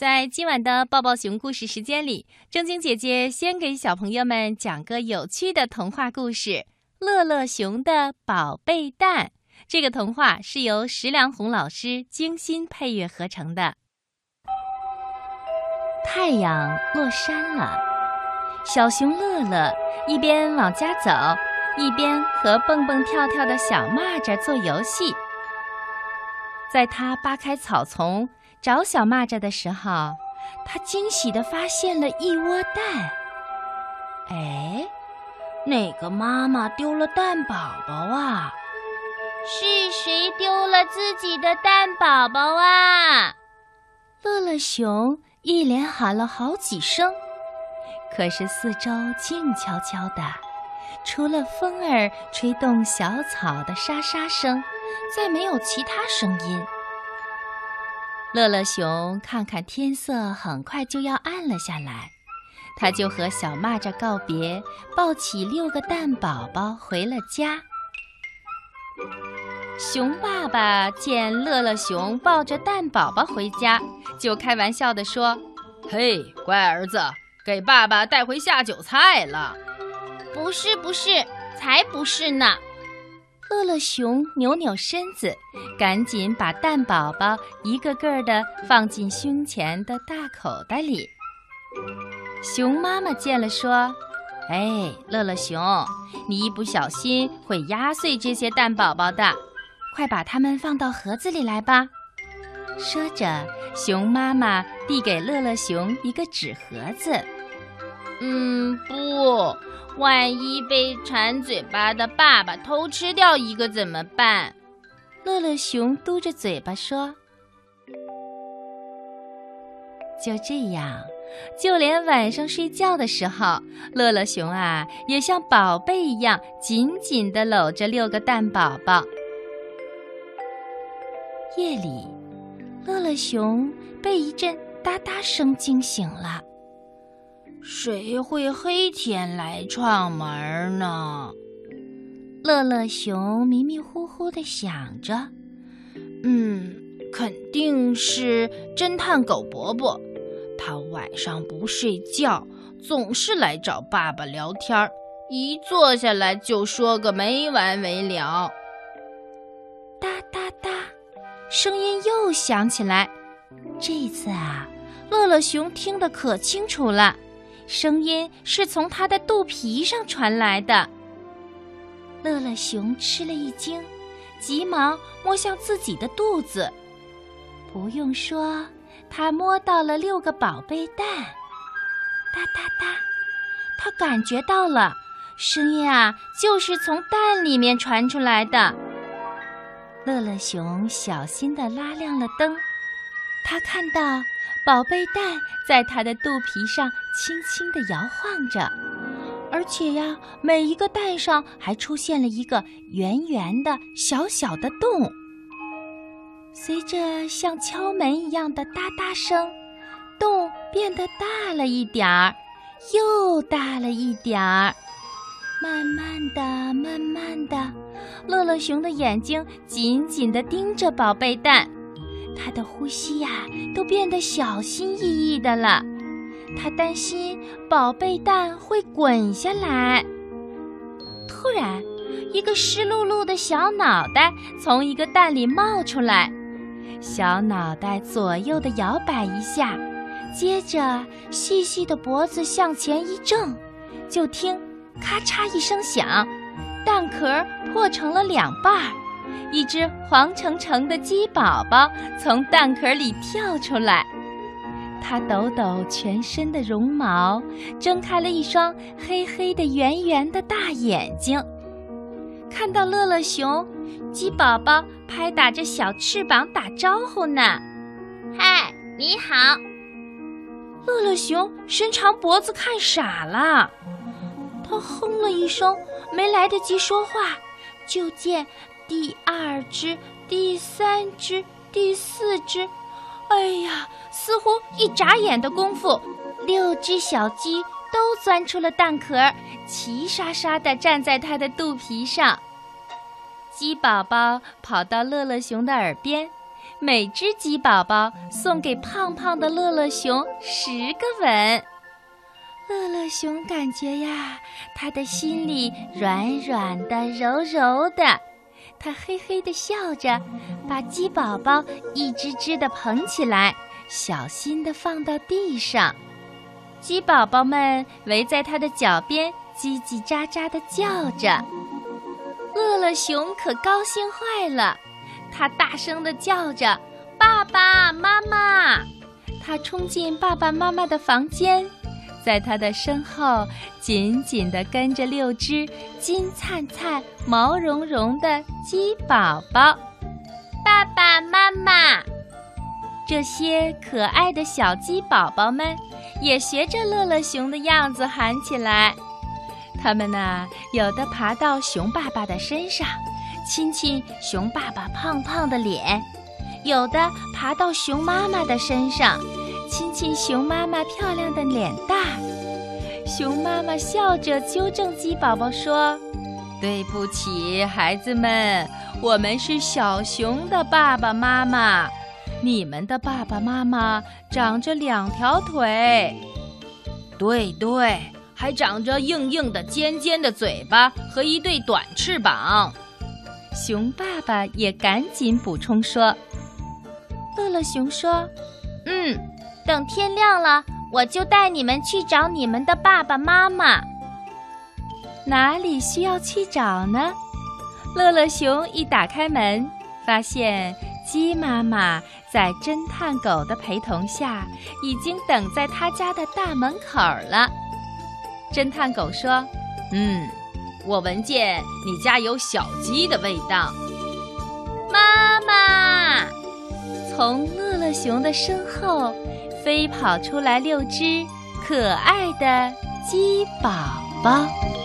在今晚的抱抱熊故事时间里，正经姐姐先给小朋友们讲个有趣的童话故事《乐乐熊的宝贝蛋》。这个童话是由石良红老师精心配乐合成的。太阳落山了，小熊乐乐一边往家走，一边和蹦蹦跳跳的小蚂蚱做游戏。在他扒开草丛找小蚂蚱的时候，他惊喜地发现了一窝蛋。哎，哪个妈妈丢了蛋宝宝啊？是谁丢了自己的蛋宝宝啊？乐乐熊一连喊了好几声，可是四周静悄悄的，除了风儿吹动小草的沙沙声。再没有其他声音。乐乐熊看看天色，很快就要暗了下来，他就和小蚂蚱告别，抱起六个蛋宝宝回了家。熊爸爸见乐乐熊抱着蛋宝宝回家，就开玩笑地说：“嘿，乖儿子，给爸爸带回下酒菜了。”“不是，不是，才不是呢。”乐乐熊扭扭身子，赶紧把蛋宝宝一个个的放进胸前的大口袋里。熊妈妈见了说：“哎，乐乐熊，你一不小心会压碎这些蛋宝宝的，快把它们放到盒子里来吧。”说着，熊妈妈递给乐乐熊一个纸盒子。“嗯，不。”万一被馋嘴巴的爸爸偷吃掉一个怎么办？乐乐熊嘟着嘴巴说：“就这样，就连晚上睡觉的时候，乐乐熊啊也像宝贝一样紧紧地搂着六个蛋宝宝。”夜里，乐乐熊被一阵哒哒声惊醒了。谁会黑天来串门呢？乐乐熊迷迷糊糊地想着。嗯，肯定是侦探狗伯伯。他晚上不睡觉，总是来找爸爸聊天儿，一坐下来就说个没完没了。哒哒哒，声音又响起来。这次啊，乐乐熊听得可清楚了。声音是从他的肚皮上传来的。乐乐熊吃了一惊，急忙摸向自己的肚子。不用说，他摸到了六个宝贝蛋。哒哒哒，他感觉到了，声音啊，就是从蛋里面传出来的。乐乐熊小心地拉亮了灯，他看到。宝贝蛋在它的肚皮上轻轻地摇晃着，而且呀，每一个蛋上还出现了一个圆圆的小小的洞。随着像敲门一样的哒哒声，洞变得大了一点儿，又大了一点儿。慢慢的，慢慢的，乐乐熊的眼睛紧紧地盯着宝贝蛋。他的呼吸呀，都变得小心翼翼的了。他担心宝贝蛋会滚下来。突然，一个湿漉漉的小脑袋从一个蛋里冒出来，小脑袋左右的摇摆一下，接着细细的脖子向前一正，就听咔嚓一声响，蛋壳破成了两半儿。一只黄澄澄的鸡宝宝从蛋壳里跳出来，它抖抖全身的绒毛，睁开了一双黑黑的、圆圆的大眼睛。看到乐乐熊，鸡宝宝拍打着小翅膀打招呼呢：“嗨，你好！”乐乐熊伸长脖子看傻了，它哼了一声，没来得及说话，就见。第二只，第三只，第四只，哎呀！似乎一眨眼的功夫，六只小鸡都钻出了蛋壳，齐刷刷地站在它的肚皮上。鸡宝宝跑到乐乐熊的耳边，每只鸡宝宝送给胖胖的乐乐熊十个吻。乐乐熊感觉呀，他的心里软软的、柔柔的。他嘿嘿地笑着，把鸡宝宝一只只地捧起来，小心地放到地上。鸡宝宝们围在他的脚边，叽叽喳喳地叫着。乐乐熊可高兴坏了，他大声地叫着：“爸爸妈妈！”他冲进爸爸妈妈的房间。在他的身后，紧紧地跟着六只金灿灿、毛茸茸的鸡宝宝。爸爸妈妈，这些可爱的小鸡宝宝们也学着乐乐熊的样子喊起来。他们呢，有的爬到熊爸爸的身上，亲亲熊爸爸胖胖的脸；有的爬到熊妈妈的身上。亲亲熊妈妈漂亮的脸蛋，熊妈妈笑着纠正鸡宝宝说：“对不起，孩子们，我们是小熊的爸爸妈妈，你们的爸爸妈妈长着两条腿，对对，还长着硬硬的、尖尖的嘴巴和一对短翅膀。”熊爸爸也赶紧补充说：“乐乐熊说，嗯。”等天亮了，我就带你们去找你们的爸爸妈妈。哪里需要去找呢？乐乐熊一打开门，发现鸡妈妈在侦探狗的陪同下，已经等在他家的大门口了。侦探狗说：“嗯，我闻见你家有小鸡的味道。”妈妈从乐乐熊的身后。飞跑出来六只可爱的鸡宝宝。